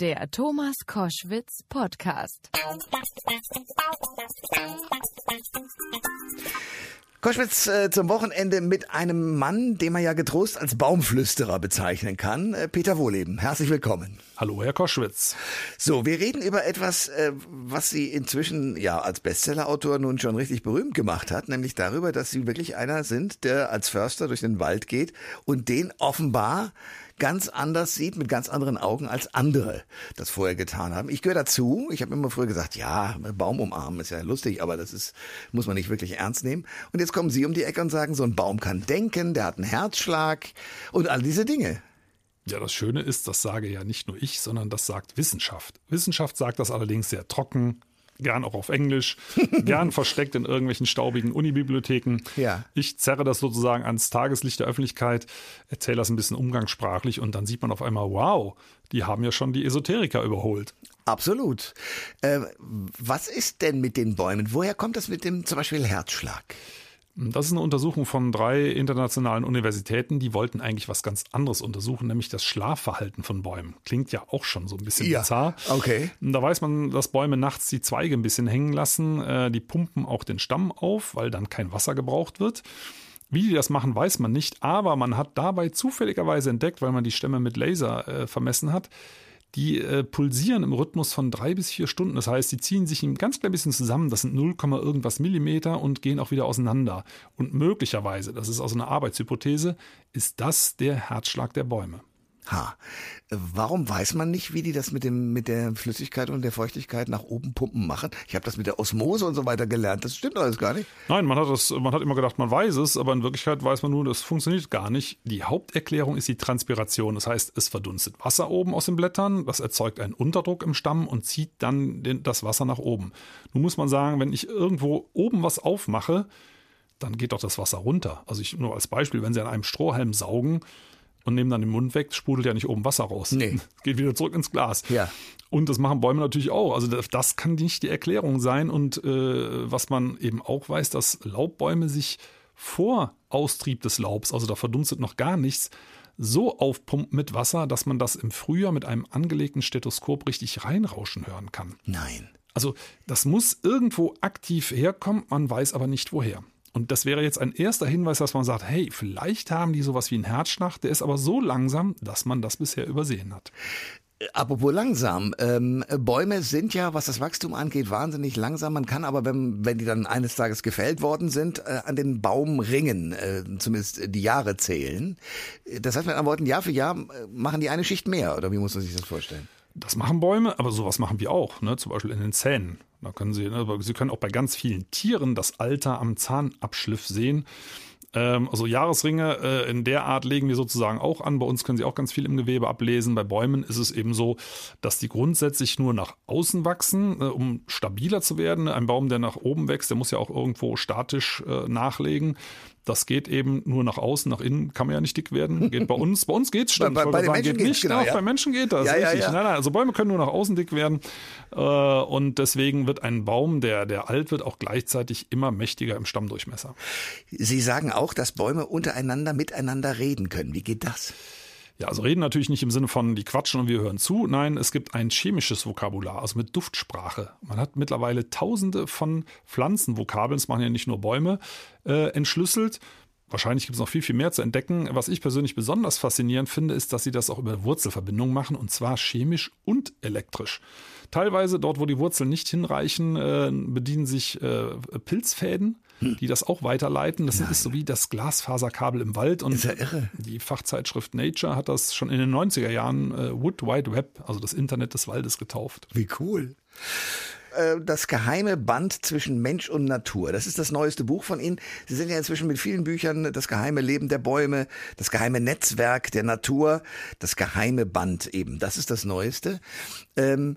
Der Thomas Koschwitz Podcast. Koschwitz äh, zum Wochenende mit einem Mann, den man ja getrost als Baumflüsterer bezeichnen kann. Äh, Peter Wohleben, herzlich willkommen. Hallo, Herr Koschwitz. So, wir reden über etwas, äh, was Sie inzwischen ja als Bestsellerautor nun schon richtig berühmt gemacht hat, nämlich darüber, dass Sie wirklich einer sind, der als Förster durch den Wald geht und den offenbar ganz anders sieht, mit ganz anderen Augen als andere das vorher getan haben. Ich gehöre dazu. Ich habe immer früher gesagt, ja, Baum umarmen ist ja lustig, aber das ist, muss man nicht wirklich ernst nehmen. Und jetzt kommen Sie um die Ecke und sagen, so ein Baum kann denken, der hat einen Herzschlag und all diese Dinge. Ja, das Schöne ist, das sage ja nicht nur ich, sondern das sagt Wissenschaft. Wissenschaft sagt das allerdings sehr trocken, gern auch auf Englisch, gern versteckt in irgendwelchen staubigen Unibibliotheken. Ja. Ich zerre das sozusagen ans Tageslicht der Öffentlichkeit, erzähle das ein bisschen umgangssprachlich und dann sieht man auf einmal, wow, die haben ja schon die Esoteriker überholt. Absolut. Äh, was ist denn mit den Bäumen? Woher kommt das mit dem zum Beispiel Herzschlag? Das ist eine Untersuchung von drei internationalen Universitäten, die wollten eigentlich was ganz anderes untersuchen, nämlich das Schlafverhalten von Bäumen. Klingt ja auch schon so ein bisschen Ja, bizarr. okay. Da weiß man, dass Bäume nachts die Zweige ein bisschen hängen lassen. Äh, Die pumpen auch den Stamm auf, weil dann kein Wasser gebraucht wird. Wie die das machen, weiß man nicht, aber man hat dabei zufälligerweise entdeckt, weil man die Stämme mit Laser äh, vermessen hat, die äh, pulsieren im Rhythmus von drei bis vier Stunden. Das heißt, die ziehen sich ein ganz klein bisschen zusammen. Das sind 0, irgendwas Millimeter und gehen auch wieder auseinander. Und möglicherweise, das ist also eine Arbeitshypothese, ist das der Herzschlag der Bäume. Ha. Warum weiß man nicht, wie die das mit dem mit der Flüssigkeit und der Feuchtigkeit nach oben pumpen machen? Ich habe das mit der Osmose und so weiter gelernt. Das stimmt alles gar nicht. Nein, man hat, das, man hat immer gedacht, man weiß es, aber in Wirklichkeit weiß man nur, das funktioniert gar nicht. Die Haupterklärung ist die Transpiration. Das heißt, es verdunstet Wasser oben aus den Blättern, das erzeugt einen Unterdruck im Stamm und zieht dann den, das Wasser nach oben. Nun muss man sagen, wenn ich irgendwo oben was aufmache, dann geht doch das Wasser runter. Also ich nur als Beispiel, wenn Sie an einem Strohhalm saugen und nehmen dann den Mund weg, sprudelt ja nicht oben Wasser raus. Nee. Geht wieder zurück ins Glas. Ja. Und das machen Bäume natürlich auch. Also das, das kann nicht die Erklärung sein. Und äh, was man eben auch weiß, dass Laubbäume sich vor Austrieb des Laubs, also da verdunstet noch gar nichts, so aufpumpen mit Wasser, dass man das im Frühjahr mit einem angelegten Stethoskop richtig reinrauschen hören kann. Nein. Also das muss irgendwo aktiv herkommen, man weiß aber nicht woher. Und das wäre jetzt ein erster Hinweis, dass man sagt, hey, vielleicht haben die sowas wie einen Herzschlag, der ist aber so langsam, dass man das bisher übersehen hat. Apropos langsam, ähm, Bäume sind ja, was das Wachstum angeht, wahnsinnig langsam. Man kann aber, wenn, wenn die dann eines Tages gefällt worden sind, äh, an den Baumringen äh, zumindest die Jahre zählen. Das heißt mit anderen Worten, Jahr für Jahr äh, machen die eine Schicht mehr, oder wie muss man sich das vorstellen? Das machen Bäume, aber sowas machen wir auch, ne? zum Beispiel in den Zähnen. Da können Sie, ne? Sie können auch bei ganz vielen Tieren das Alter am Zahnabschliff sehen. Ähm, also Jahresringe äh, in der Art legen wir sozusagen auch an. Bei uns können Sie auch ganz viel im Gewebe ablesen. Bei Bäumen ist es eben so, dass die grundsätzlich nur nach außen wachsen, äh, um stabiler zu werden. Ein Baum, der nach oben wächst, der muss ja auch irgendwo statisch äh, nachlegen. Das geht eben nur nach außen, nach innen kann man ja nicht dick werden. Geht bei uns, bei uns geht's stimmt. Bei- bei- bei sagen, Menschen geht nicht. genau, ja. bei Menschen geht das. Ja, ja, richtig. ja. Nein, nein, also Bäume können nur nach außen dick werden. Äh, und deswegen wird ein Baum, der, der alt wird, auch gleichzeitig immer mächtiger im Stammdurchmesser. Sie sagen auch, dass Bäume untereinander miteinander reden können. Wie geht das? Ja, also reden natürlich nicht im Sinne von, die quatschen und wir hören zu. Nein, es gibt ein chemisches Vokabular, also mit Duftsprache. Man hat mittlerweile tausende von Pflanzenvokabeln, das machen ja nicht nur Bäume, äh, entschlüsselt. Wahrscheinlich gibt es noch viel, viel mehr zu entdecken. Was ich persönlich besonders faszinierend finde, ist, dass sie das auch über Wurzelverbindungen machen, und zwar chemisch und elektrisch. Teilweise dort, wo die Wurzeln nicht hinreichen, äh, bedienen sich äh, Pilzfäden, die das auch weiterleiten. Das ist so wie das Glasfaserkabel im Wald. Und Ist ja irre. die Fachzeitschrift Nature hat das schon in den 90er Jahren äh, Wood Wide Web, also das Internet des Waldes, getauft. Wie cool. Äh, Das geheime Band zwischen Mensch und Natur. Das ist das neueste Buch von Ihnen. Sie sind ja inzwischen mit vielen Büchern Das geheime Leben der Bäume, das geheime Netzwerk der Natur, das geheime Band eben. Das ist das Neueste. Ähm,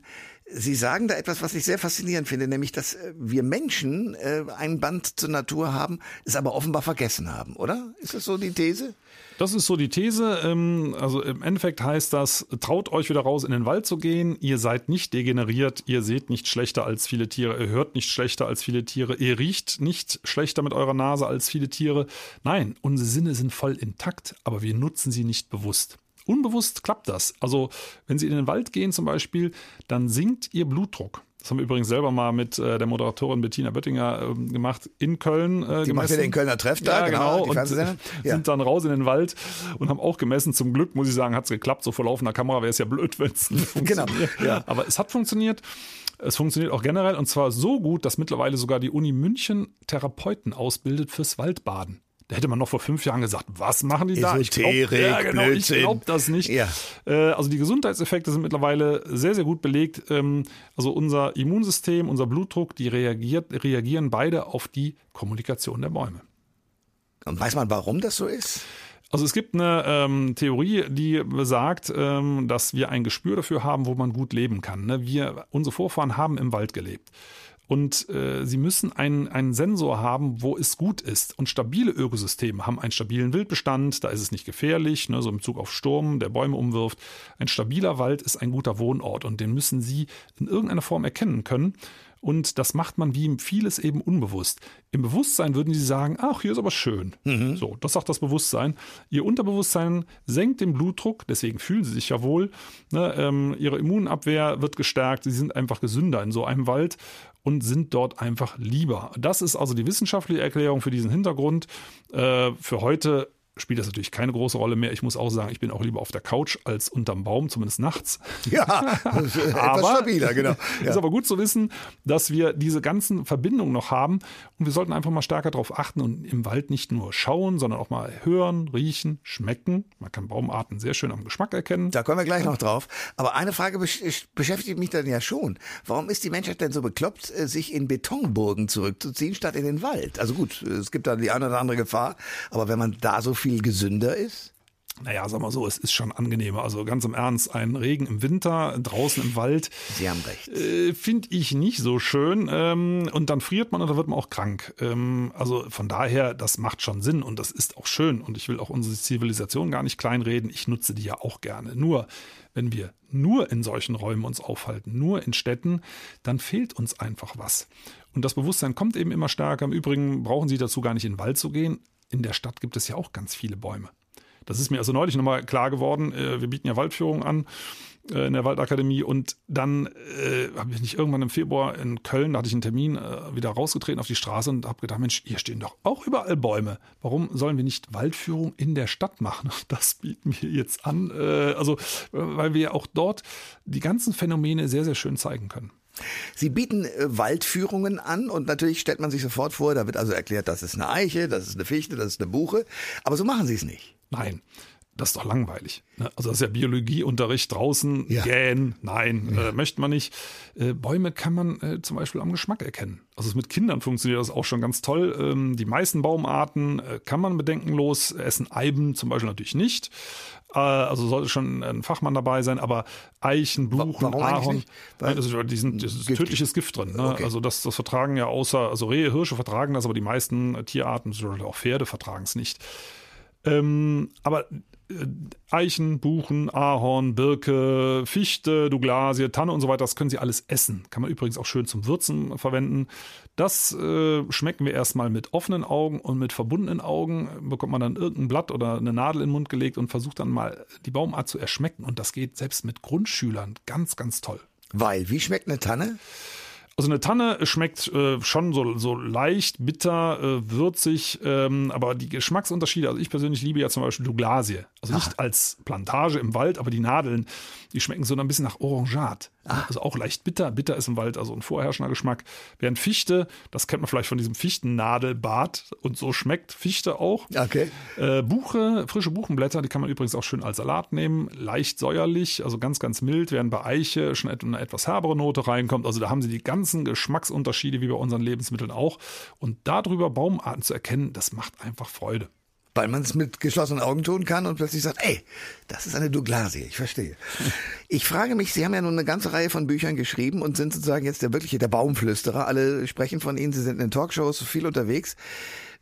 Sie sagen da etwas, was ich sehr faszinierend finde, nämlich, dass äh, wir Menschen äh, ein Band zur Natur haben, es aber offenbar vergessen haben, oder? Ist das so die These? Das ist so die These. ähm, Also im Endeffekt heißt das, traut euch wieder raus in den Wald zu gehen. Ihr seid nicht degeneriert. Ihr seht nicht schlechter als viele Tiere. Ihr hört nicht schlechter als viele Tiere. Ihr riecht nicht schlechter mit eurer Nase als viele Tiere. Nein, unsere Sinne sind voll intakt, aber wir nutzen sie nicht bewusst. Unbewusst klappt das. Also wenn Sie in den Wald gehen zum Beispiel, dann sinkt Ihr Blutdruck. Das haben wir übrigens selber mal mit äh, der Moderatorin Bettina Böttinger äh, gemacht in Köln. Äh, Die macht ja den Kölner Treff da, ja, genau. genau. Und ja. sind dann raus in den Wald und haben auch gemessen. Zum Glück, muss ich sagen, hat es geklappt. So vor laufender Kamera wäre es ja blöd, wenn es nicht genau. funktioniert. Genau. Ja. Aber es hat funktioniert. Es funktioniert auch generell und zwar so gut, dass mittlerweile sogar die Uni München Therapeuten ausbildet fürs Waldbaden. Da hätte man noch vor fünf Jahren gesagt, was machen die da? Ich glaube ja, genau, glaub das nicht. Ja. Äh, also die Gesundheitseffekte sind mittlerweile sehr, sehr gut belegt. Ähm, also unser Immunsystem, unser Blutdruck, die reagiert, reagieren beide auf die Kommunikation der Bäume. Und weiß man, warum das so ist? Also es gibt eine ähm, Theorie, die besagt, ähm, dass wir ein Gespür dafür haben, wo man gut leben kann. Ne? Wir, unsere Vorfahren haben im Wald gelebt. Und äh, sie müssen einen, einen Sensor haben, wo es gut ist. Und stabile Ökosysteme haben einen stabilen Wildbestand, da ist es nicht gefährlich, ne, so im Zug auf Sturm, der Bäume umwirft. Ein stabiler Wald ist ein guter Wohnort und den müssen sie in irgendeiner Form erkennen können. Und das macht man wie vieles eben unbewusst. Im Bewusstsein würden sie sagen, ach, hier ist aber schön. Mhm. So, das sagt das Bewusstsein. Ihr Unterbewusstsein senkt den Blutdruck, deswegen fühlen sie sich ja wohl. Ne, ähm, ihre Immunabwehr wird gestärkt, sie sind einfach gesünder in so einem Wald und sind dort einfach lieber. Das ist also die wissenschaftliche Erklärung für diesen Hintergrund. Äh, für heute spielt das natürlich keine große Rolle mehr. Ich muss auch sagen, ich bin auch lieber auf der Couch als unterm Baum, zumindest nachts. Ja, etwas stabiler, genau. Ja. Ist aber gut zu wissen, dass wir diese ganzen Verbindungen noch haben und wir sollten einfach mal stärker darauf achten und im Wald nicht nur schauen, sondern auch mal hören, riechen, schmecken. Man kann Baumarten sehr schön am Geschmack erkennen. Da kommen wir gleich noch drauf. Aber eine Frage beschäftigt mich dann ja schon. Warum ist die Menschheit denn so bekloppt, äh, sich in Betonburgen zurückzuziehen, statt in den Wald? Also gut, es gibt da die eine oder andere Gefahr, aber wenn man da so viel gesünder ist? Naja, sag mal so, es ist schon angenehmer. Also ganz im Ernst, ein Regen im Winter, draußen im Wald. Sie haben recht. Äh, Finde ich nicht so schön. Ähm, und dann friert man und dann wird man auch krank. Ähm, also von daher, das macht schon Sinn und das ist auch schön. Und ich will auch unsere Zivilisation gar nicht kleinreden. Ich nutze die ja auch gerne. Nur, wenn wir nur in solchen Räumen uns aufhalten, nur in Städten, dann fehlt uns einfach was. Und das Bewusstsein kommt eben immer stärker. Im Übrigen brauchen Sie dazu gar nicht in den Wald zu gehen in der Stadt gibt es ja auch ganz viele Bäume. Das ist mir also neulich nochmal klar geworden. Äh, wir bieten ja Waldführung an äh, in der Waldakademie und dann äh, habe ich nicht irgendwann im Februar in Köln, da hatte ich einen Termin, äh, wieder rausgetreten auf die Straße und habe gedacht, Mensch, hier stehen doch auch überall Bäume. Warum sollen wir nicht Waldführung in der Stadt machen? Das bieten wir jetzt an. Äh, also, weil wir auch dort die ganzen Phänomene sehr, sehr schön zeigen können. Sie bieten äh, Waldführungen an und natürlich stellt man sich sofort vor, da wird also erklärt, das ist eine Eiche, das ist eine Fichte, das ist eine Buche. Aber so machen Sie es nicht. Nein. Das ist doch langweilig. Ne? Also das ist ja Biologieunterricht draußen, ja. gähn, nein, ja. äh, möchte man nicht. Äh, Bäume kann man äh, zum Beispiel am Geschmack erkennen. Also mit Kindern funktioniert das auch schon ganz toll. Ähm, die meisten Baumarten äh, kann man bedenkenlos essen. Eiben zum Beispiel natürlich nicht. Äh, also sollte schon ein Fachmann dabei sein, aber Eichen, Buchen, Warum Ahorn, nein, das ist, die sind, das ist tödliches Gift drin. Ne? Okay. Also das, das vertragen ja außer, also Rehe, Hirsche vertragen das, aber die meisten Tierarten, auch Pferde vertragen es nicht. Ähm, aber Eichen, Buchen, Ahorn, Birke, Fichte, Douglasie, Tanne und so weiter, das können Sie alles essen. Kann man übrigens auch schön zum Würzen verwenden. Das äh, schmecken wir erstmal mit offenen Augen und mit verbundenen Augen. Bekommt man dann irgendein Blatt oder eine Nadel in den Mund gelegt und versucht dann mal die Baumart zu erschmecken. Und das geht selbst mit Grundschülern ganz, ganz toll. Weil, wie schmeckt eine Tanne? Also eine Tanne schmeckt äh, schon so, so leicht, bitter, äh, würzig, ähm, aber die Geschmacksunterschiede, also ich persönlich liebe ja zum Beispiel Douglasie. Also nicht ah. als Plantage im Wald, aber die Nadeln, die schmecken so ein bisschen nach Orangat. Ah. Also auch leicht bitter. Bitter ist im Wald also ein vorherrschender Geschmack. Während Fichte, das kennt man vielleicht von diesem Fichtennadelbad und so schmeckt Fichte auch. Okay. Äh, Buche, frische Buchenblätter, die kann man übrigens auch schön als Salat nehmen. Leicht säuerlich, also ganz, ganz mild, während bei Eiche schon eine etwas herbere Note reinkommt. Also da haben sie die ganzen Geschmacksunterschiede wie bei unseren Lebensmitteln auch. Und darüber Baumarten zu erkennen, das macht einfach Freude weil man es mit geschlossenen Augen tun kann und plötzlich sagt, ey, das ist eine Douglasie, ich verstehe. Ich frage mich, Sie haben ja nun eine ganze Reihe von Büchern geschrieben und sind sozusagen jetzt der wirkliche der Baumflüsterer. Alle sprechen von Ihnen, Sie sind in den Talkshows viel unterwegs.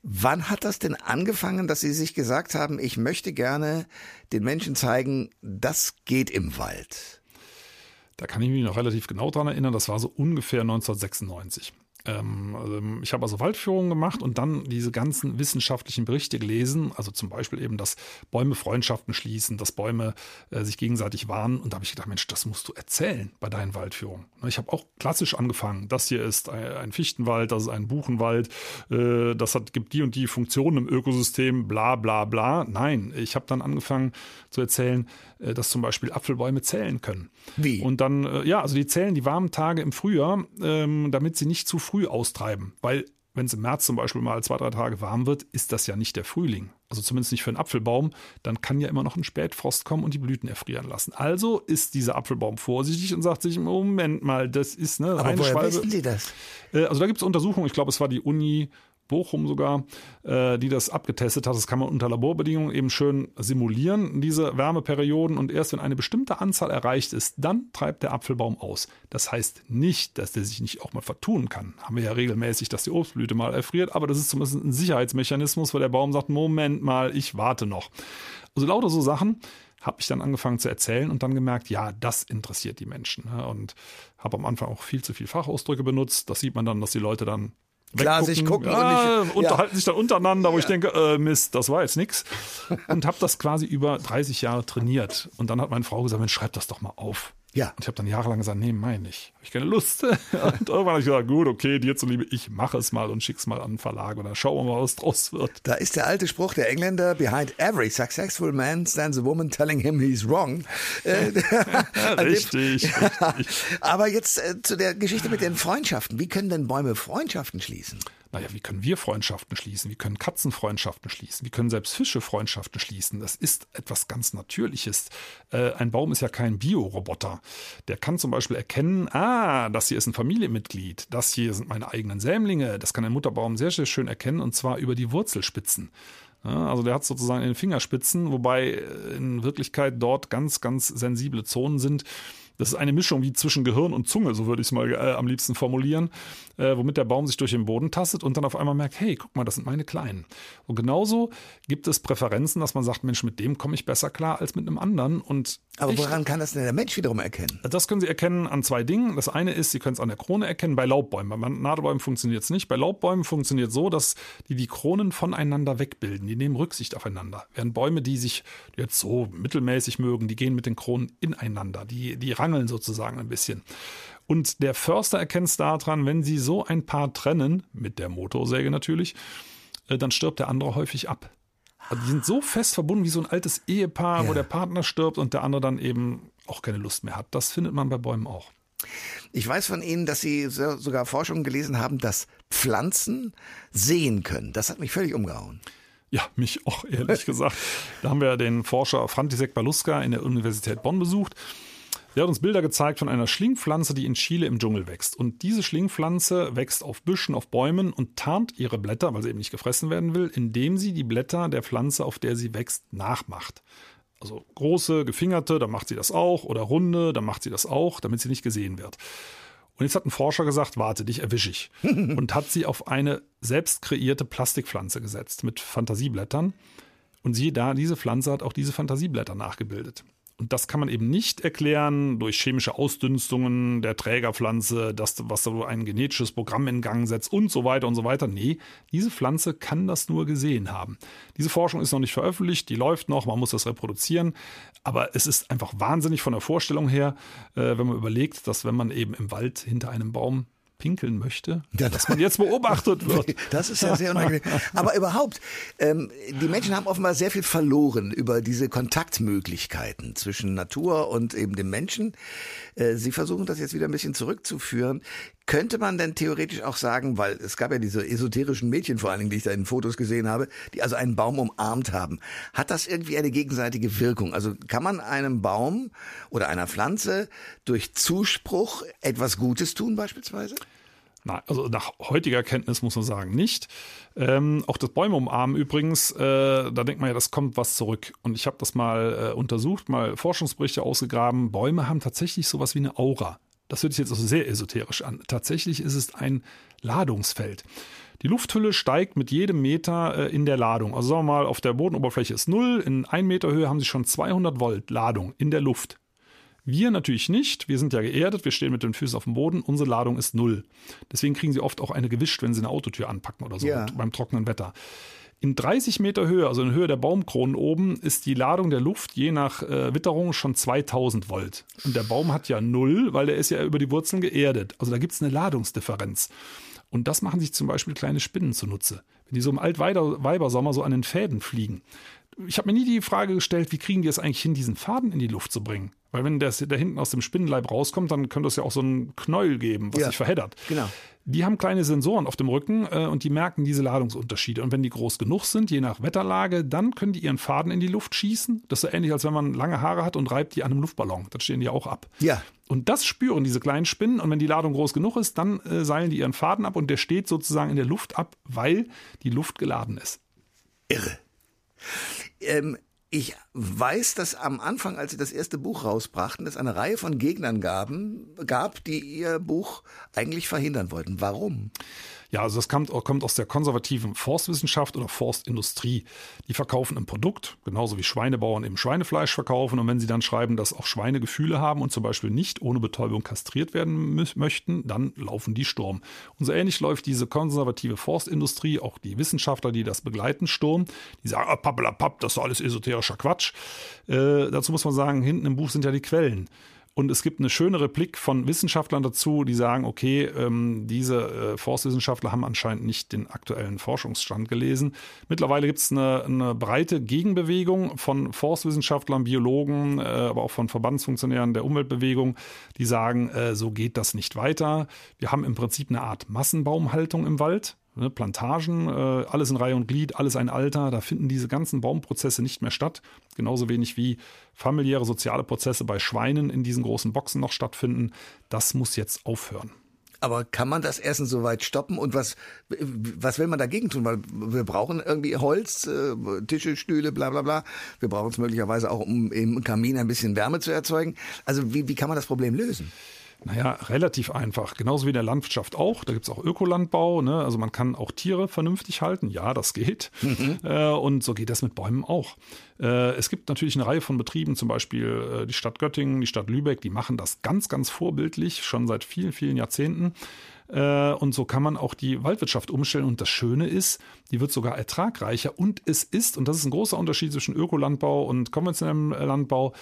Wann hat das denn angefangen, dass Sie sich gesagt haben, ich möchte gerne den Menschen zeigen, das geht im Wald? Da kann ich mich noch relativ genau dran erinnern, das war so ungefähr 1996. Ähm, also ich habe also Waldführungen gemacht und dann diese ganzen wissenschaftlichen Berichte gelesen, also zum Beispiel eben, dass Bäume Freundschaften schließen, dass Bäume äh, sich gegenseitig warnen. Und da habe ich gedacht, Mensch, das musst du erzählen bei deinen Waldführungen. Ich habe auch klassisch angefangen. Das hier ist ein Fichtenwald, das ist ein Buchenwald, äh, das hat, gibt die und die Funktionen im Ökosystem, bla bla bla. Nein, ich habe dann angefangen zu erzählen, äh, dass zum Beispiel Apfelbäume zählen können. Wie? Und dann, äh, ja, also die zählen die warmen Tage im Frühjahr, ähm, damit sie nicht zu früh austreiben. Weil wenn es im März zum Beispiel mal zwei, drei Tage warm wird, ist das ja nicht der Frühling. Also zumindest nicht für einen Apfelbaum. Dann kann ja immer noch ein Spätfrost kommen und die Blüten erfrieren lassen. Also ist dieser Apfelbaum vorsichtig und sagt sich, Moment mal, das ist eine Aber woher wissen Sie das? Äh, also da gibt es Untersuchungen, ich glaube, es war die Uni Bochum sogar, äh, die das abgetestet hat. Das kann man unter Laborbedingungen eben schön simulieren, diese Wärmeperioden. Und erst wenn eine bestimmte Anzahl erreicht ist, dann treibt der Apfelbaum aus. Das heißt nicht, dass der sich nicht auch mal vertun kann. Haben wir ja regelmäßig, dass die Obstblüte mal erfriert, aber das ist zumindest ein Sicherheitsmechanismus, weil der Baum sagt, Moment mal, ich warte noch. Also lauter so Sachen habe ich dann angefangen zu erzählen und dann gemerkt, ja, das interessiert die Menschen. Und habe am Anfang auch viel zu viel Fachausdrücke benutzt. Das sieht man dann, dass die Leute dann Klar, sich gucken ja, und nicht, unterhalten sich dann untereinander, wo ja. ich denke, äh, Mist, das war jetzt nix. Und habe das quasi über 30 Jahre trainiert. Und dann hat meine Frau gesagt, Mensch, schreib das doch mal auf. Ja. Und ich habe dann jahrelang gesagt, nee, meine ich. Habe ich keine Lust. und irgendwann habe ich gesagt, gut, okay, dir zuliebe, ich mache es mal und schick's mal an den Verlag dann schauen wir mal, was draus wird. Da ist der alte Spruch der Engländer, behind every successful man stands a woman telling him he's wrong. Äh, richtig, richtig. Aber jetzt äh, zu der Geschichte mit den Freundschaften. Wie können denn Bäume Freundschaften schließen? Naja, wie können wir Freundschaften schließen? Wie können Katzen Freundschaften schließen? Wie können selbst Fische Freundschaften schließen? Das ist etwas ganz Natürliches. Äh, ein Baum ist ja kein Bioroboter. Der kann zum Beispiel erkennen, ah, das hier ist ein Familienmitglied, das hier sind meine eigenen Sämlinge. Das kann ein Mutterbaum sehr, sehr schön erkennen und zwar über die Wurzelspitzen. Also der hat sozusagen in den Fingerspitzen, wobei in Wirklichkeit dort ganz, ganz sensible Zonen sind, das ist eine Mischung wie zwischen Gehirn und Zunge, so würde ich es mal äh, am liebsten formulieren, äh, womit der Baum sich durch den Boden tastet und dann auf einmal merkt, hey, guck mal, das sind meine Kleinen. Und genauso gibt es Präferenzen, dass man sagt, Mensch, mit dem komme ich besser klar als mit einem anderen. Und Aber woran kann das denn der Mensch wiederum erkennen? Das können Sie erkennen an zwei Dingen. Das eine ist, Sie können es an der Krone erkennen, bei Laubbäumen. Bei Nadelbäumen funktioniert es nicht. Bei Laubbäumen funktioniert es so, dass die die Kronen voneinander wegbilden. Die nehmen Rücksicht aufeinander. Während Bäume, die sich jetzt so mittelmäßig mögen, die gehen mit den Kronen ineinander. Die, die rangeln sozusagen ein bisschen. Und der Förster erkennt es daran, wenn sie so ein Paar trennen, mit der Motorsäge natürlich, äh, dann stirbt der andere häufig ab. Also die sind so fest verbunden wie so ein altes Ehepaar, ja. wo der Partner stirbt und der andere dann eben auch keine Lust mehr hat. Das findet man bei Bäumen auch. Ich weiß von Ihnen, dass Sie sogar Forschungen gelesen haben, dass Pflanzen sehen können. Das hat mich völlig umgehauen. Ja, mich auch, ehrlich gesagt. Da haben wir den Forscher František Baluska in der Universität Bonn besucht. Der hat uns Bilder gezeigt von einer Schlingpflanze, die in Chile im Dschungel wächst. Und diese Schlingpflanze wächst auf Büschen, auf Bäumen und tarnt ihre Blätter, weil sie eben nicht gefressen werden will, indem sie die Blätter der Pflanze, auf der sie wächst, nachmacht. Also große, gefingerte, dann macht sie das auch, oder runde, dann macht sie das auch, damit sie nicht gesehen wird. Und jetzt hat ein Forscher gesagt, warte, dich erwische ich. und hat sie auf eine selbst kreierte Plastikpflanze gesetzt mit Fantasieblättern. Und siehe da, diese Pflanze hat auch diese Fantasieblätter nachgebildet. Und das kann man eben nicht erklären durch chemische Ausdünstungen der Trägerpflanze, das, was so ein genetisches Programm in Gang setzt und so weiter und so weiter. Nee, diese Pflanze kann das nur gesehen haben. Diese Forschung ist noch nicht veröffentlicht, die läuft noch, man muss das reproduzieren. Aber es ist einfach wahnsinnig von der Vorstellung her, äh, wenn man überlegt, dass wenn man eben im Wald hinter einem Baum pinkeln möchte, ja, dass man jetzt beobachtet wird. Das ist ja sehr unangenehm. Aber überhaupt, ähm, die Menschen haben offenbar sehr viel verloren über diese Kontaktmöglichkeiten zwischen Natur und eben dem Menschen. Äh, Sie versuchen das jetzt wieder ein bisschen zurückzuführen. Könnte man denn theoretisch auch sagen, weil es gab ja diese esoterischen Mädchen vor allen Dingen, die ich da in Fotos gesehen habe, die also einen Baum umarmt haben. Hat das irgendwie eine gegenseitige Wirkung? Also kann man einem Baum oder einer Pflanze durch Zuspruch etwas Gutes tun beispielsweise? Nein, also nach heutiger Kenntnis muss man sagen, nicht. Ähm, auch das Bäume umarmen übrigens, äh, da denkt man ja, das kommt was zurück. Und ich habe das mal äh, untersucht, mal Forschungsberichte ausgegraben. Bäume haben tatsächlich sowas wie eine Aura. Das hört sich jetzt auch sehr esoterisch an. Tatsächlich ist es ein Ladungsfeld. Die Lufthülle steigt mit jedem Meter äh, in der Ladung. Also sagen wir mal, auf der Bodenoberfläche ist null, in 1 Meter Höhe haben Sie schon 200 Volt Ladung in der Luft. Wir natürlich nicht. Wir sind ja geerdet, wir stehen mit den Füßen auf dem Boden. Unsere Ladung ist null. Deswegen kriegen sie oft auch eine gewischt, wenn sie eine Autotür anpacken oder so Ja. beim trockenen Wetter. In 30 Meter Höhe, also in Höhe der Baumkronen oben, ist die Ladung der Luft je nach äh, Witterung schon 2000 Volt. Und der Baum hat ja null, weil der ist ja über die Wurzeln geerdet. Also da gibt es eine Ladungsdifferenz. Und das machen sich zum Beispiel kleine Spinnen zunutze. Wenn die so im Altweibersommer so an den Fäden fliegen. Ich habe mir nie die Frage gestellt, wie kriegen die es eigentlich hin, diesen Faden in die Luft zu bringen? Weil wenn das da hinten aus dem Spinnenleib rauskommt, dann könnte es ja auch so einen Knäuel geben, was Ja. sich verheddert. Genau. Die haben kleine Sensoren auf dem Rücken äh, und die merken diese Ladungsunterschiede. Und wenn die groß genug sind, je nach Wetterlage, dann können die ihren Faden in die Luft schießen. Das ist so ähnlich, als wenn man lange Haare hat und reibt die an einem Luftballon. Dann stehen die auch ab. Ja. Und das spüren diese kleinen Spinnen. Und wenn die Ladung groß genug ist, dann äh, seilen die ihren Faden ab und der steht sozusagen in der Luft ab, weil die Luft geladen ist. Irre. Ähm, ich weiß, dass am Anfang, als Sie das erste Buch rausbrachten, es eine Reihe von Gegnern gaben, gab, die Ihr Buch eigentlich verhindern wollten. Warum? Ja, also das kommt, kommt aus der konservativen Forstwissenschaft oder Forstindustrie. Die verkaufen ein Produkt, genauso wie Schweinebauern eben Schweinefleisch verkaufen. Und wenn sie dann schreiben, dass auch Schweine Gefühle haben und zum Beispiel nicht ohne Betäubung kastriert werden möchten, dann laufen die Sturm. Und so ähnlich läuft diese konservative Forstindustrie, auch die Wissenschaftler, die das begleiten, Sturm. Die sagen, ah, pappelapapp, das ist alles esoterischer Quatsch. Äh, dazu muss man sagen, hinten im Buch sind ja die Quellen. Und es gibt eine schöne Replik von Wissenschaftlern dazu, die sagen, okay, ähm, diese äh, Forstwissenschaftler haben anscheinend nicht den aktuellen Forschungsstand gelesen. Mittlerweile gibt es eine, eine breite Gegenbewegung von Forstwissenschaftlern, Biologen, äh, aber auch von Verbandsfunktionären der Umweltbewegung, die sagen, äh, so geht das nicht weiter. Wir haben im Prinzip eine Art Massenbaumhaltung im Wald. Ne, Plantagen, äh, alles in Reihe und Glied, alles ein Alter, da finden diese ganzen Baumprozesse nicht mehr statt. Genauso wenig wie familiäre soziale Prozesse bei Schweinen in diesen großen Boxen noch stattfinden. Das muss jetzt aufhören. Aber kann man das Essen so weit stoppen? Und was, was will man dagegen tun? Weil wir brauchen irgendwie Holz, äh, Tische, Stühle, bla bla bla. Wir brauchen es möglicherweise auch, um im Kamin ein bisschen Wärme zu erzeugen. Also wie, wie kann man das Problem lösen? Naja, relativ einfach. Genauso wie in der Landwirtschaft auch. Da gibt es auch Ökolandbau. Ne? Also man kann auch Tiere vernünftig halten. Ja, das geht. Äh, und so geht das mit Bäumen auch. Äh, es gibt natürlich eine Reihe von Betrieben, zum Beispiel äh, die Stadt Göttingen, die Stadt Lübeck, die machen das ganz, ganz vorbildlich, schon seit vielen, vielen Jahrzehnten. Äh, Und so kann man auch die Waldwirtschaft umstellen. Und das Schöne ist, die wird sogar ertragreicher. Und es ist, und das ist ein großer Unterschied zwischen Ökolandbau und konventionellem Landbau,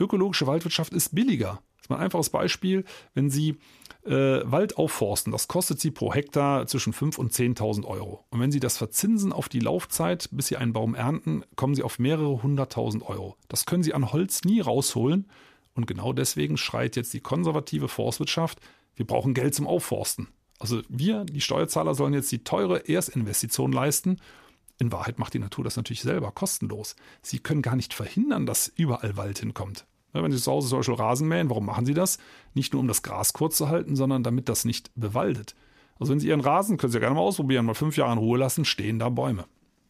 ökologische Waldwirtschaft ist billiger. Mal ein einfaches Beispiel. Wenn Sie äh, Wald aufforsten, das kostet Sie pro Hektar zwischen 5.000 und 10.000 Euro. Und wenn Sie das verzinsen auf die Laufzeit, bis Sie einen Baum ernten, kommen Sie auf mehrere hunderttausend Euro. Das können Sie an Holz nie rausholen. Und genau deswegen schreit jetzt die konservative Forstwirtschaft, wir brauchen Geld zum Aufforsten. Also wir, die Steuerzahler, sollen jetzt die teure Erstinvestition leisten. In Wahrheit macht die Natur das natürlich selber kostenlos. Sie können gar nicht verhindern, dass überall Wald hinkommt. Wenn Sie zu Hause zum Beispiel Rasen mähen, warum machen Sie das? Nicht nur um das Gras kurz zu halten, sondern damit das nicht bewaldet. Also wenn Sie Ihren Rasen, können Sie ja gerne mal ausprobieren, mal fünf Jahre in Ruhe lassen, stehen da Bäume.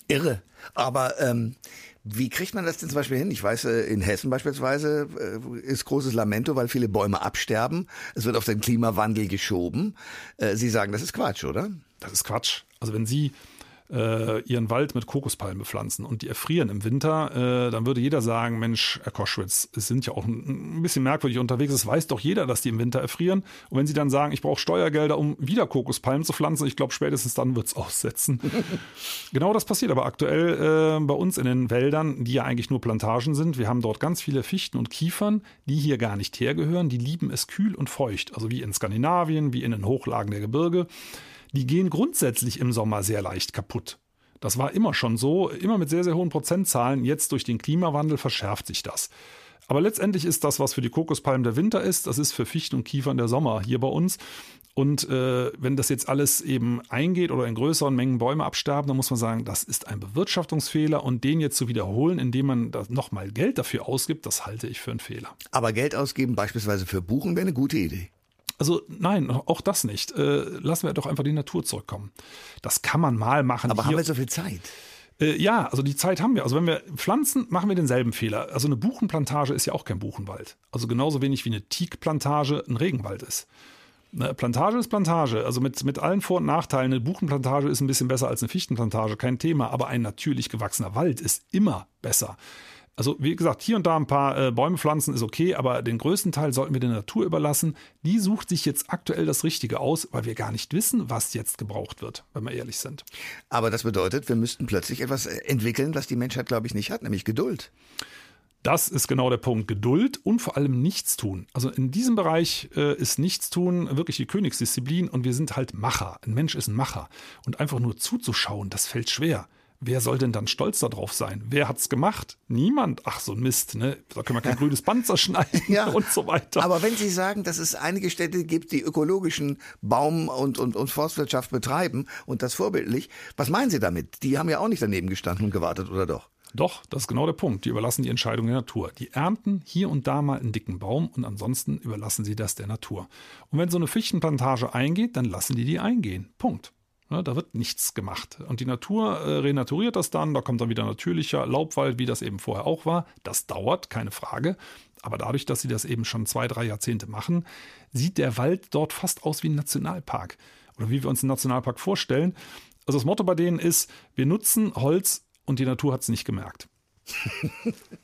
Irre. Aber ähm, wie kriegt man das denn zum Beispiel hin? Ich weiß, äh, in Hessen beispielsweise äh, ist großes Lamento, weil viele Bäume absterben. Es wird auf den Klimawandel geschoben. Äh, Sie sagen, das ist Quatsch, oder? Das ist Quatsch. Also wenn Sie äh, Ihren Wald mit Kokospalmen bepflanzen und die erfrieren im Winter, äh, dann würde jeder sagen, Mensch, Herr Koschwitz, es sind ja auch ein, ein bisschen merkwürdig unterwegs. Es weiß doch jeder, dass die im Winter erfrieren. Und wenn Sie dann sagen, ich brauche Steuergelder, um wieder Kokospalmen zu pflanzen, ich glaube, spätestens dann wird's aussetzen. genau das passiert aber aktuell äh, bei uns in den Wäldern, die ja eigentlich nur Plantagen sind. Wir haben dort ganz viele Fichten und Kiefern, die hier gar nicht hergehören. Die lieben es kühl und feucht, also wie in Skandinavien, wie in den Hochlagen der Gebirge die gehen grundsätzlich im Sommer sehr leicht kaputt. Das war immer schon so, immer mit sehr, sehr hohen Prozentzahlen. Jetzt durch den Klimawandel verschärft sich das. Aber letztendlich ist das, was für die Kokospalmen der Winter ist, das ist für Fichten und Kiefern der Sommer hier bei uns. Und äh, wenn das jetzt alles eben eingeht oder in größeren Mengen Bäume absterben, dann muss man sagen, das ist ein Bewirtschaftungsfehler und den jetzt zu wiederholen, indem man nochmal Geld dafür ausgibt, das halte ich für einen Fehler. Aber Geld ausgeben beispielsweise für Buchen wäre eine gute Idee. Also nein, auch das nicht. Äh, lassen wir doch einfach die Natur zurückkommen. Das kann man mal machen. Aber Hier, haben wir so viel Zeit? äh, ja, also die Zeit haben wir. Also wenn wir pflanzen, machen wir denselben Fehler. Also eine Buchenplantage ist ja auch kein Buchenwald. Also genauso wenig wie eine Teakplantage ein Regenwald ist. Eine Plantage ist Plantage, also mit, mit allen Vor- und Nachteilen. Eine Buchenplantage ist ein bisschen besser als eine Fichtenplantage, kein Thema, aber ein natürlich gewachsener Wald ist immer besser. Also wie gesagt, hier und da ein paar äh, Bäume pflanzen ist okay, aber den größten Teil sollten wir der Natur überlassen. Die sucht sich jetzt aktuell das Richtige aus, weil wir gar nicht wissen, was jetzt gebraucht wird, wenn wir ehrlich sind. Aber das bedeutet, wir müssten plötzlich etwas äh, entwickeln, was die Menschheit, glaube ich, nicht hat, nämlich Geduld. Das ist genau der Punkt. Geduld und vor allem Nichtstun. Also in diesem Bereich äh, ist Nichtstun wirklich die Königsdisziplin und wir sind halt Macher. Ein Mensch ist ein Macher. Und einfach nur zuzuschauen, das fällt schwer. Wer soll denn dann stolz darauf sein? Wer hat's gemacht? Niemand. Ach, so ein Mist, ne? Da können wir kein grünes Band zerschneiden ja, und so weiter. Aber wenn Sie sagen, dass es einige Städte gibt, die ökologischen Baum- und, und, und Forstwirtschaft betreiben und das vorbildlich, was meinen Sie damit? Die haben ja auch nicht daneben gestanden und gewartet, oder doch? Doch, das ist genau der Punkt. Die überlassen die Entscheidung der Natur. Die ernten hier und da mal einen dicken Baum und ansonsten überlassen sie das der Natur. Und wenn so eine Fichtenplantage eingeht, dann lassen die die eingehen. Punkt. Ne, da wird nichts gemacht. Und die Natur äh, renaturiert das dann, da kommt dann wieder natürlicher Laubwald, wie das eben vorher auch war. Das dauert, keine Frage. Aber dadurch, dass sie das eben schon zwei, drei Jahrzehnte machen, sieht der Wald dort fast aus wie ein Nationalpark. Oder wie wir uns einen Nationalpark vorstellen. Also das Motto bei denen ist, wir nutzen Holz und die Natur hat es nicht gemerkt.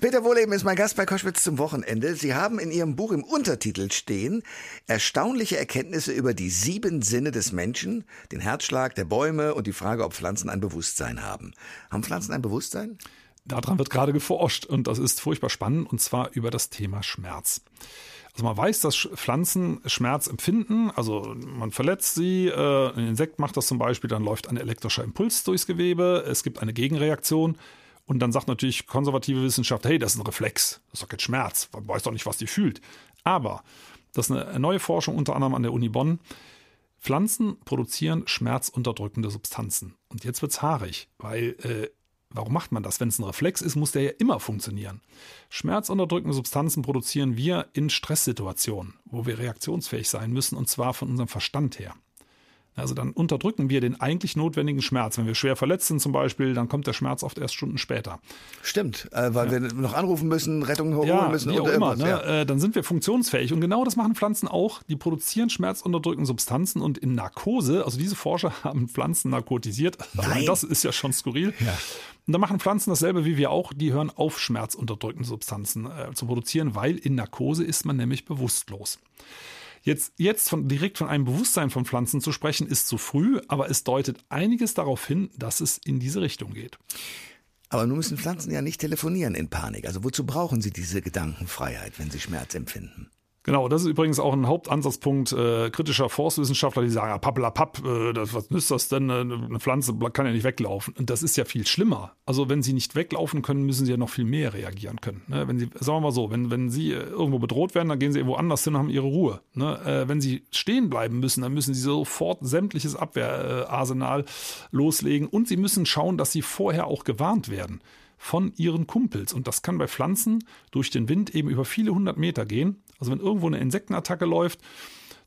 Peter Wohleben ist mein Gast bei Koschwitz zum Wochenende. Sie haben in Ihrem Buch im Untertitel stehen erstaunliche Erkenntnisse über die sieben Sinne des Menschen, den Herzschlag der Bäume und die Frage, ob Pflanzen ein Bewusstsein haben. Haben Pflanzen ein Bewusstsein? Daran wird gerade geforscht und das ist furchtbar spannend und zwar über das Thema Schmerz. Also man weiß, dass Pflanzen Schmerz empfinden, also man verletzt sie, äh, ein Insekt macht das zum Beispiel, dann läuft ein elektrischer Impuls durchs Gewebe, es gibt eine Gegenreaktion und dann sagt natürlich konservative Wissenschaft, hey, das ist ein Reflex, das ist doch kein Schmerz, man weiß doch nicht, was die fühlt. Aber, das ist eine neue Forschung unter anderem an der Uni Bonn, Pflanzen produzieren schmerzunterdrückende Substanzen. Und jetzt wird's haarig, weil äh, Warum macht man das? Wenn es ein Reflex ist, muss der ja immer funktionieren. Schmerzunterdrückende Substanzen produzieren wir in Stresssituationen, wo wir reaktionsfähig sein müssen, und zwar von unserem Verstand her. Also dann unterdrücken wir den eigentlich notwendigen Schmerz. Wenn wir schwer verletzt sind zum Beispiel, dann kommt der Schmerz oft erst Stunden später. Stimmt, äh, weil ja. wir noch anrufen müssen, Rettung holen ja, müssen wie auch immer. Ne? Ja. Äh, dann sind wir funktionsfähig. Und genau das machen Pflanzen auch. Die produzieren schmerzunterdrückende Substanzen und in Narkose, also diese Forscher haben Pflanzen narkotisiert. Nein. das ist ja schon skurril. Und da machen Pflanzen dasselbe wie wir auch. Die hören auf, schmerzunterdrückende Substanzen äh, zu produzieren, weil in Narkose ist man nämlich bewusstlos. Jetzt, jetzt von, direkt von einem Bewusstsein von Pflanzen zu sprechen, ist zu früh, aber es deutet einiges darauf hin, dass es in diese Richtung geht. Aber nun müssen Pflanzen ja nicht telefonieren in Panik. Also wozu brauchen sie diese Gedankenfreiheit, wenn sie Schmerz empfinden? Genau, das ist übrigens auch ein Hauptansatzpunkt äh, kritischer Forstwissenschaftler, die sagen, ja, pappelapapp, äh, das, was nützt das denn? Äh, eine Pflanze kann ja nicht weglaufen. Und das ist ja viel schlimmer. Also wenn sie nicht weglaufen können, müssen sie ja noch viel mehr reagieren können. Ne? Wenn sie, sagen wir mal so, wenn, wenn sie äh, irgendwo bedroht werden, dann gehen sie irgendwo anders hin und haben ihre Ruhe. Ne? Äh, wenn sie stehen bleiben müssen, dann müssen sie sofort sämtliches Abwehrarsenal loslegen und sie müssen schauen, dass sie vorher auch gewarnt werden von ihren Kumpels. Und das kann bei Pflanzen durch den Wind eben über viele hundert Meter gehen. Also wenn irgendwo eine Insektenattacke läuft,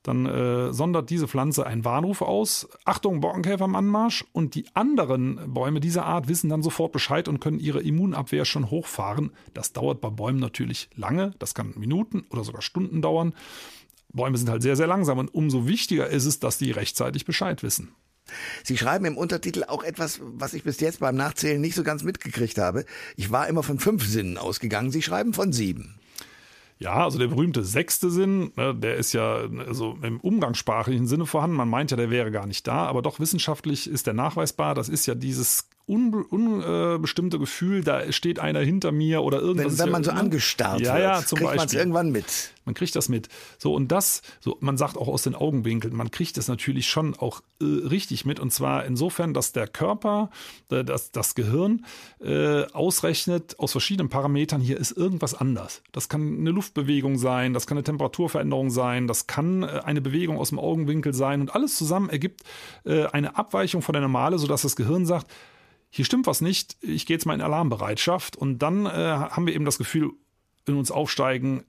dann äh, sondert diese Pflanze einen Warnruf aus. Achtung, Borkenkäfer am Anmarsch. Und die anderen Bäume dieser Art wissen dann sofort Bescheid und können ihre Immunabwehr schon hochfahren. Das dauert bei Bäumen natürlich lange. Das kann Minuten oder sogar Stunden dauern. Bäume sind halt sehr, sehr langsam und umso wichtiger ist es, dass die rechtzeitig Bescheid wissen. Sie schreiben im Untertitel auch etwas, was ich bis jetzt beim Nachzählen nicht so ganz mitgekriegt habe. Ich war immer von fünf Sinnen ausgegangen. Sie schreiben von sieben. Ja, also der berühmte sechste Sinn, ne, der ist ja also im umgangssprachlichen Sinne vorhanden. Man meint ja, der wäre gar nicht da, aber doch wissenschaftlich ist der nachweisbar. Das ist ja dieses unbestimmte un, äh, Gefühl, da steht einer hinter mir oder irgendwas. Wenn, wenn man so angestarrt ja, wird, ja, zum kriegt man es irgendwann mit. Man kriegt das mit. So, und das, so, man sagt auch aus den Augenwinkeln, man kriegt das natürlich schon auch äh, richtig mit. Und zwar insofern, dass der Körper, äh, dass das Gehirn äh, ausrechnet aus verschiedenen Parametern, hier ist irgendwas anders. Das kann eine Luftbewegung sein, das kann eine Temperaturveränderung sein, das kann äh, eine Bewegung aus dem Augenwinkel sein. Und alles zusammen ergibt äh, eine Abweichung von der Normale, sodass das Gehirn sagt, hier stimmt was nicht, ich gehe jetzt mal in Alarmbereitschaft und dann äh, haben wir eben das Gefühl, in uns aufsteigen,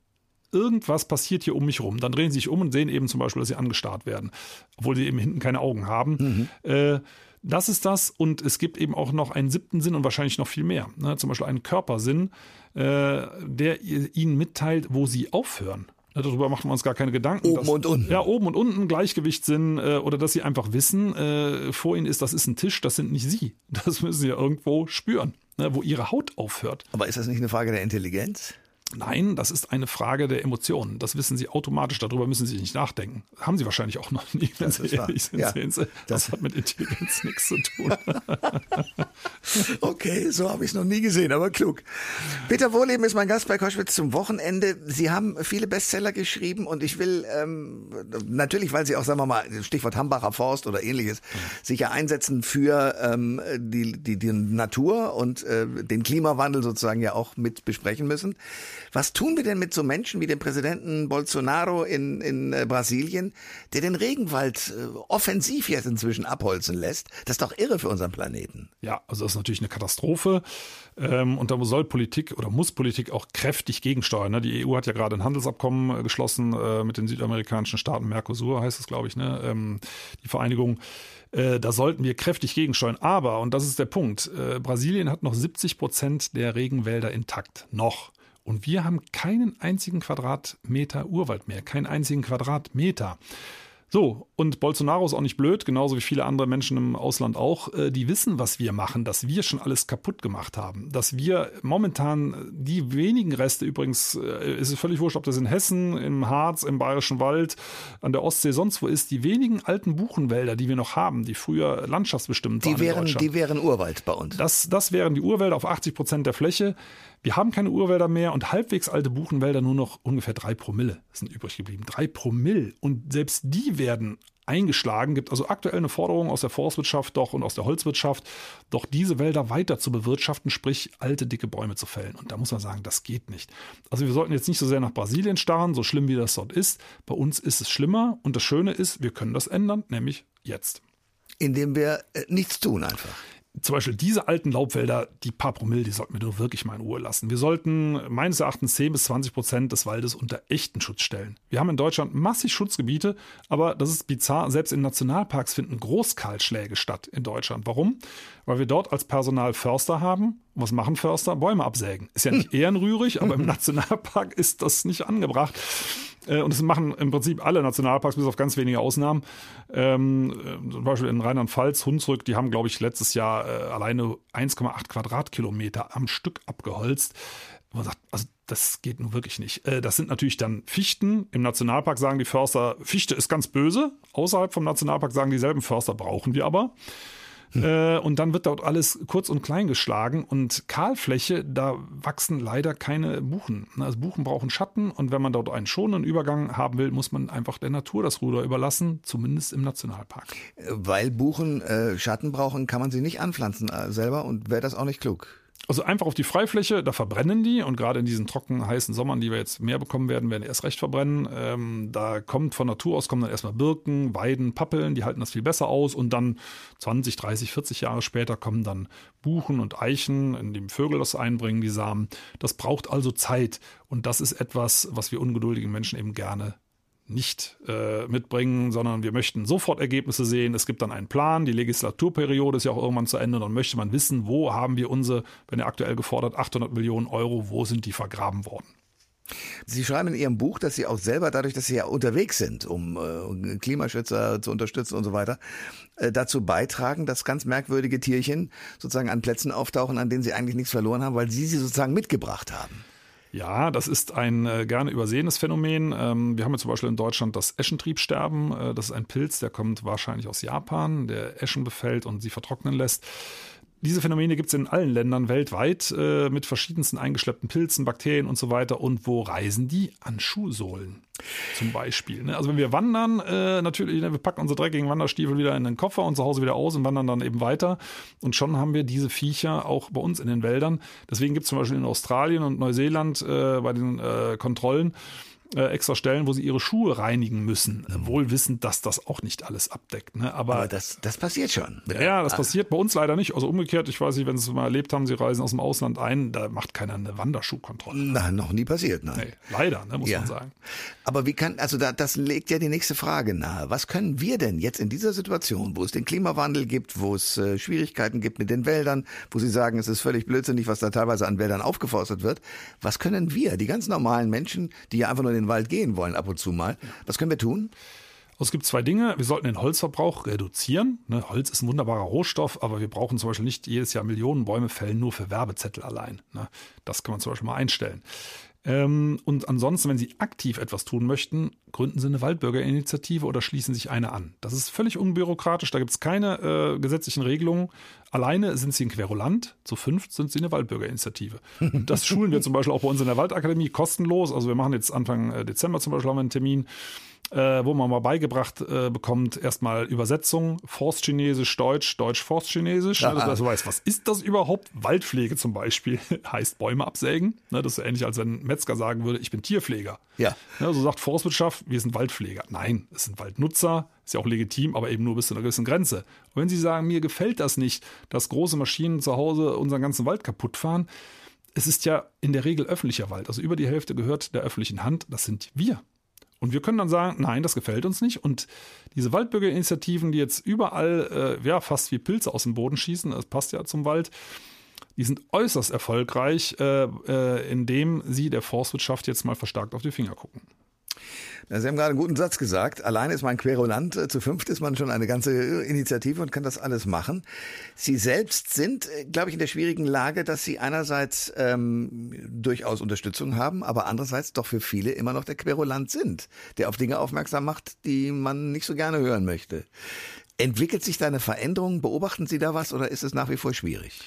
irgendwas passiert hier um mich rum. Dann drehen sie sich um und sehen eben zum Beispiel, dass sie angestarrt werden, obwohl sie eben hinten keine Augen haben. Mhm. Äh, das ist das und es gibt eben auch noch einen siebten Sinn und wahrscheinlich noch viel mehr. Ne? Zum Beispiel einen Körpersinn, äh, der ihnen mitteilt, wo sie aufhören. Darüber machen wir uns gar keine Gedanken. Oben dass, und unten. Ja, oben und unten Gleichgewichtssinn äh, oder dass sie einfach wissen, äh, vor ihnen ist, das ist ein Tisch, das sind nicht sie. Das müssen sie ja irgendwo spüren. ne, wo ihre Haut aufhört. Aber ist das nicht eine Frage der Intelligenz? Nein, das ist eine Frage der Emotionen. Das wissen Sie automatisch. Darüber müssen Sie nicht nachdenken. Haben Sie wahrscheinlich auch noch nie, wenn Sie ehrlich sind. Ja, sehen Sie, das, das hat mit Intelligenz nichts zu tun. okay, so habe ich es noch nie gesehen, aber klug. Peter Wohleben ist mein Gast bei Koschwitz zum Wochenende. Sie haben viele Bestseller geschrieben und ich will ähm, natürlich, weil Sie auch, sagen wir mal, Stichwort Hambacher Forst oder ähnliches, mhm. sich ja einsetzen für ähm, die, die, die Natur und äh, den Klimawandel sozusagen ja auch mit besprechen müssen. Was tun wir denn mit so Menschen wie dem Präsidenten Bolsonaro in, in äh, Brasilien, der den Regenwald äh, offensiv jetzt inzwischen abholzen lässt? Das ist doch irre für unseren Planeten. Ja, also das ist natürlich eine Katastrophe. Ähm, und da soll Politik oder muss Politik auch kräftig gegensteuern. Ne? Die EU hat ja gerade ein Handelsabkommen äh, geschlossen mit den südamerikanischen Staaten, Mercosur heißt es, glaube ich, ne? Ähm, die Vereinigung da sollten wir kräftig gegensteuern. Aber, und das ist der Punkt, Brasilien hat noch 70 Prozent der Regenwälder intakt. Noch. Und wir haben keinen einzigen Quadratmeter Urwald mehr, keinen einzigen Quadratmeter. So, und Bolsonaro ist auch nicht blöd, genauso wie viele andere Menschen im Ausland auch. Äh, die wissen, was wir machen, dass wir schon alles kaputt gemacht haben. Dass wir momentan die wenigen Reste, übrigens äh, ist es völlig wurscht, ob das in Hessen, im Harz, im Bayerischen Wald, an der Ostsee, sonst wo ist, die wenigen alten Buchenwälder, die wir noch haben, die früher landschaftsbestimmt die waren. Wären, die wären Urwald bei uns. Das, das wären die Urwälder auf 80 Prozent der Fläche. Wir haben keine Urwälder mehr und halbwegs alte Buchenwälder nur noch ungefähr drei Promille sind übrig geblieben. Drei Promille. Und selbst die werden eingeschlagen. Gibt also aktuell eine Forderung aus der Forstwirtschaft doch und aus der Holzwirtschaft, doch diese Wälder weiter zu bewirtschaften, sprich alte, dicke Bäume zu fällen. Und da muss man sagen, das geht nicht. Also wir sollten jetzt nicht so sehr nach Brasilien starren, so schlimm wie das dort ist. Bei uns ist es schlimmer und das Schöne ist, wir können das ändern, nämlich jetzt. Indem wir äh, nichts tun einfach zum Beispiel diese alten Laubwälder, die paar Promille, die sollten wir doch wirklich mal in Ruhe lassen. Wir sollten meines Erachtens 10 bis 20 Prozent des Waldes unter echten Schutz stellen. Wir haben in Deutschland massig Schutzgebiete, aber das ist bizarr. Selbst in Nationalparks finden Großkahlschläge statt in Deutschland. Warum? Weil wir dort als Personal Förster haben. was machen Förster? Bäume absägen. Ist ja nicht ehrenrührig, aber im Nationalpark ist das nicht angebracht. Äh, und das machen im Prinzip alle Nationalparks, bis auf ganz wenige Ausnahmen. Ähm, äh, zum Beispiel in Rheinland-Pfalz, Hunsrück, die haben, glaube ich, letztes Jahr äh, alleine 1,8 Quadratkilometer am Stück abgeholzt. Man sagt, also das geht nun wirklich nicht. Äh, das sind natürlich dann Fichten. Im Nationalpark sagen die Förster, Fichte ist ganz böse. Außerhalb vom Nationalpark sagen dieselben Förster, brauchen wir aber. Äh, und dann wird dort alles kurz und klein geschlagen und Kahlfläche, da wachsen leider keine Buchen. Also Buchen brauchen Schatten und wenn man dort einen schonenden Übergang haben will, muss man einfach der Natur das Ruder überlassen, zumindest im Nationalpark. Weil Buchen äh, Schatten brauchen, kann man sie nicht anpflanzen äh, selber und wäre das auch nicht klug. Also einfach auf die Freifläche, da verbrennen die und gerade in diesen trockenen, heißen Sommern, die wir jetzt mehr bekommen werden, werden erst recht verbrennen. Ähm, da kommt von Natur aus kommen dann erstmal Birken, Weiden, Pappeln, die halten das viel besser aus und dann 20, 30, 40 Jahre später kommen dann Buchen und Eichen, in dem Vögel das einbringen, die Samen. Das braucht also Zeit und das ist etwas, was wir ungeduldigen Menschen eben gerne nicht äh, mitbringen, sondern wir möchten sofort Ergebnisse sehen. Es gibt dann einen Plan. Die Legislaturperiode ist ja auch irgendwann zu Ende. Dann möchte man wissen, wo haben wir unsere, wenn er aktuell gefordert, 800 Millionen Euro, wo sind die vergraben worden? Sie schreiben in Ihrem Buch, dass Sie auch selber dadurch, dass Sie ja unterwegs sind, um äh, Klimaschützer zu unterstützen und so weiter, äh, dazu beitragen, dass ganz merkwürdige Tierchen sozusagen an Plätzen auftauchen, an denen sie eigentlich nichts verloren haben, weil Sie sie sozusagen mitgebracht haben. Ja, das ist ein äh, gerne übersehenes Phänomen. Ähm, wir haben ja zum Beispiel in Deutschland das Eschentriebsterben. Äh, das ist ein Pilz, der kommt wahrscheinlich aus Japan, der Eschen befällt und sie vertrocknen lässt. Diese Phänomene gibt es in allen Ländern weltweit äh, mit verschiedensten eingeschleppten Pilzen, Bakterien und so weiter. Und wo reisen die? An Schuhsohlen zum Beispiel. Ne? Also wenn wir wandern, äh, natürlich, ne, wir packen unsere dreckigen Wanderstiefel wieder in den Koffer und zu Hause wieder aus und wandern dann eben weiter. Und schon haben wir diese Viecher auch bei uns in den Wäldern. Deswegen gibt es zum Beispiel in Australien und Neuseeland äh, bei den äh, Kontrollen äh, extra Stellen, wo sie ihre Schuhe reinigen müssen. Mhm. Wohl wissend, dass das auch nicht alles abdeckt. Ne? Aber, Aber das, das passiert schon. Ja, das passiert bei uns leider nicht. Also umgekehrt, ich weiß nicht, wenn Sie es mal erlebt haben, Sie reisen aus dem Ausland ein, da macht keiner eine Wanderschuhkontrolle. Na, noch nie passiert, nein. Nee, leider, ne, muss ja. man sagen. Aber wie kann, also da, das legt ja die nächste Frage nahe. Was können wir denn jetzt in dieser Situation, wo es den Klimawandel gibt, wo es äh, Schwierigkeiten gibt mit den Wäldern, wo Sie sagen, es ist völlig blödsinnig, was da teilweise an Wäldern aufgeforstet wird, was können wir, die ganz normalen Menschen, die ja einfach nur den Wald gehen wollen ab und zu mal, was können wir tun? Es gibt zwei Dinge. Wir sollten den Holzverbrauch reduzieren. Ne, Holz ist ein wunderbarer Rohstoff, aber wir brauchen zum Beispiel nicht jedes Jahr Millionen Bäume fällen, nur für Werbezettel allein. Ne? Das kann man zum Beispiel mal einstellen. Ähm, und ansonsten, wenn Sie aktiv etwas tun möchten, gründen Sie eine Waldbürgerinitiative oder schließen sich eine an. Das ist völlig unbürokratisch, da gibt es keine äh, gesetzlichen Regelungen. Alleine sind Sie ein Querulant, zu fünft sind Sie eine Waldbürgerinitiative. Und das schulen wir zum Beispiel auch bei uns in der Waldakademie kostenlos. Also wir machen jetzt Anfang äh, Dezember zum Beispiel haben wir einen Termin äh, wo man mal beigebracht äh, bekommt, erstmal Übersetzung, Forstchinesisch, Deutsch, Deutsch, Forstchinesisch. Ja. Ne, dass man so weiß, was ist das überhaupt? Waldpflege zum Beispiel heißt Bäume absägen. Ne, das ist ähnlich, als wenn ein Metzger sagen würde, ich bin Tierpfleger. Ja. Ne, so sagt Forstwirtschaft, wir sind Waldpfleger. Nein, es sind Waldnutzer, ist ja auch legitim, aber eben nur bis zu einer gewissen Grenze. Und wenn Sie sagen, mir gefällt das nicht, dass große Maschinen zu Hause unseren ganzen Wald kaputt fahren, es ist ja in der Regel öffentlicher Wald. Also über die Hälfte gehört der öffentlichen Hand. Das sind wir. Und wir können dann sagen, nein, das gefällt uns nicht. Und diese Waldbürgerinitiativen, die jetzt überall äh, ja, fast wie Pilze aus dem Boden schießen, das passt ja zum Wald, die sind äußerst erfolgreich, äh, äh, indem sie der Forstwirtschaft jetzt mal verstärkt auf die Finger gucken. Sie haben gerade einen guten Satz gesagt. Alleine ist man Querulant, äh, zu fünft ist man schon eine ganze Initiative und kann das alles machen. Sie selbst sind, äh, glaube ich, in der schwierigen Lage, dass Sie einerseits ähm, durchaus Unterstützung haben, aber andererseits doch für viele immer noch der Querulant sind, der auf Dinge aufmerksam macht, die man nicht so gerne hören möchte. Entwickelt sich da eine Veränderung? Beobachten Sie da was oder ist es nach wie vor schwierig?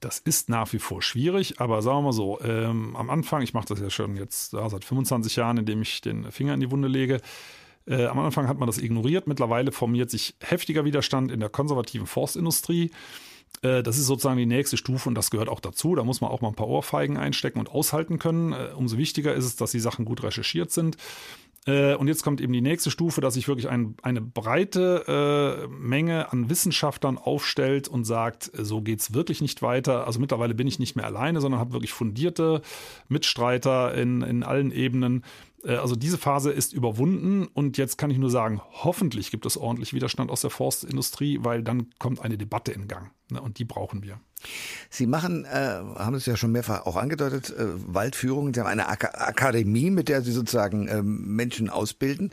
Das ist nach wie vor schwierig, aber sagen wir mal so, ähm, am Anfang, ich mache das ja schon jetzt ja, seit 25 Jahren, indem ich den Finger in die Wunde lege. Äh, am Anfang hat man das ignoriert. Mittlerweile formiert sich heftiger Widerstand in der konservativen Forstindustrie. Äh, das ist sozusagen die nächste Stufe und das gehört auch dazu. Da muss man auch mal ein paar Ohrfeigen einstecken und aushalten können. Äh, umso wichtiger ist es, dass die Sachen gut recherchiert sind. Äh, und jetzt kommt eben die nächste Stufe, dass sich wirklich ein, eine breite äh, Menge an Wissenschaftlern aufstellt und sagt, so geht es wirklich nicht weiter. Also mittlerweile bin ich nicht mehr alleine, sondern habe wirklich fundierte Mitstreiter in, in allen Ebenen. Äh, also diese Phase ist überwunden und jetzt kann ich nur sagen, hoffentlich gibt es ordentlich Widerstand aus der Forstindustrie, weil dann kommt eine Debatte in Gang ne, und die brauchen wir. Sie machen, äh, haben es ja schon mehrfach auch angedeutet, äh, Waldführungen. Sie haben eine Ak Akademie, mit der Sie sozusagen äh, Menschen ausbilden.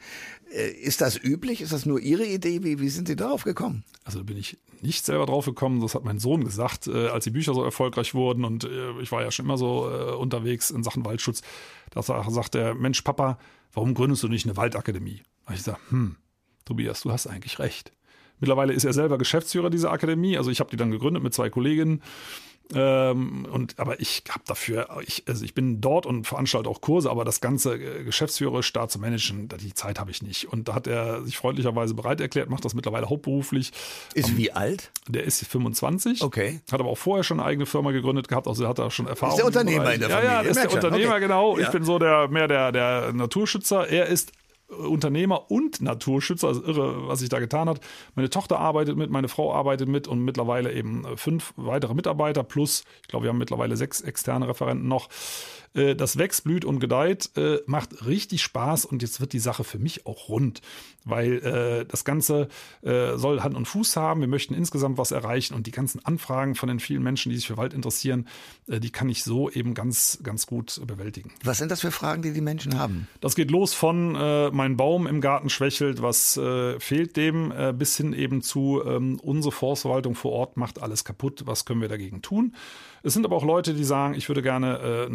Äh, ist das üblich? Ist das nur Ihre Idee? Wie, wie sind Sie darauf gekommen? Also bin ich nicht selber drauf gekommen. Das hat mein Sohn gesagt, äh, als die Bücher so erfolgreich wurden. Und äh, ich war ja schon immer so unterwegs in Sachen Waldschutz. Da sagt der Mensch, Papa, warum gründest du nicht eine Waldakademie? Und ich sage, hm, Tobias, du hast eigentlich recht. Mittlerweile ist er selber Geschäftsführer dieser Akademie. Also ich habe die dann gegründet mit zwei Kolleginnen. Ähm, und aber ich habe dafür, ich, also ich bin dort und veranstalte auch Kurse, aber das ganze äh, geschäftsführerisch da zu managen, die Zeit habe ich nicht. Und da hat er sich freundlicherweise bereit erklärt, macht das mittlerweile hauptberuflich. Ist um, wie alt? Der ist 25. Okay. Hat aber auch vorher schon eine eigene Firma gegründet gehabt, also hat er schon Erfahrung. Ist der Unternehmer in der Familie. Ja, ja, ist der Unternehmer, okay. genau. Ja. Ich bin so der mehr der, der Naturschützer. Er ist Unternehmer und Naturschützer, also irre, was sich da getan hat. Meine Tochter arbeitet mit, meine Frau arbeitet mit und mittlerweile eben fünf weitere Mitarbeiter plus, ich glaube, wir haben mittlerweile sechs externe Referenten noch. Äh, das wächst, blüht und gedeiht, äh, macht richtig Spaß und jetzt wird die Sache für mich auch rund, weil äh, das Ganze soll Hand und Fuß haben. Wir möchten insgesamt was erreichen und die ganzen Anfragen von den vielen Menschen, die sich für Wald interessieren, die kann ich so eben ganz, ganz gut bewältigen. Was sind das für Fragen, die die Menschen haben? Das geht los von äh, mein Baum im Garten schwächelt, was äh, fehlt dem, äh, bis hin eben zu ähm, unsere Forstverwaltung vor Ort macht alles kaputt, was können wir dagegen tun? Es sind aber auch Leute, die sagen, ich würde gerne äh,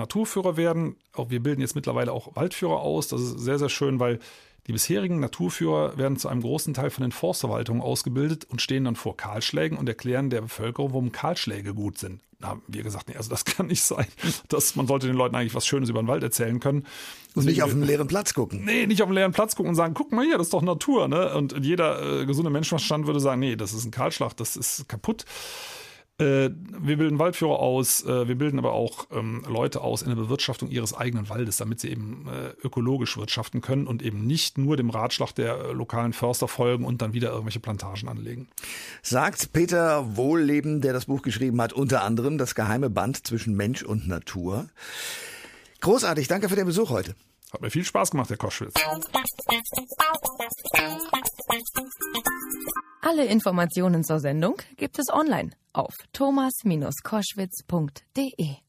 Naturführer werden. Auch wir bilden jetzt mittlerweile auch Waldführer aus. Das ist sehr, sehr schön, weil die bisherigen Naturführer werden zu einem großen Teil von den Forstverwaltungen ausgebildet und stehen dann vor Kahlschlägen und erklären der Bevölkerung, warum Kahlschläge gut sind. Da haben wir gesagt, nee, also das kann nicht sein. Das, man sollte den Leuten eigentlich was Schönes über den Wald erzählen können. Und nicht auf einen leeren Platz gucken. Nee, nicht auf einen leeren Platz gucken und sagen, guck mal hier, das ist doch Natur. Ne? Und jeder äh, gesunde Menschenverstand würde sagen, nee, das ist ein Kahlschlag, das ist kaputt. Äh, wir bilden Waldführer aus, äh, wir bilden aber auch ähm, Leute aus in der Bewirtschaftung ihres eigenen Waldes, damit sie eben äh, ökologisch wirtschaften können und eben nicht nur dem Ratschlag der lokalen Förster folgen und dann wieder irgendwelche Plantagen anlegen. Sagt Peter Wohlleben, der das Buch geschrieben hat, unter anderem das geheime Band zwischen Mensch und Natur. Großartig, danke für den Besuch heute. Hat mir viel Spaß gemacht, Herr Koschwitz. Alle Informationen zur Sendung gibt es online auf thomas-koschwitz.de.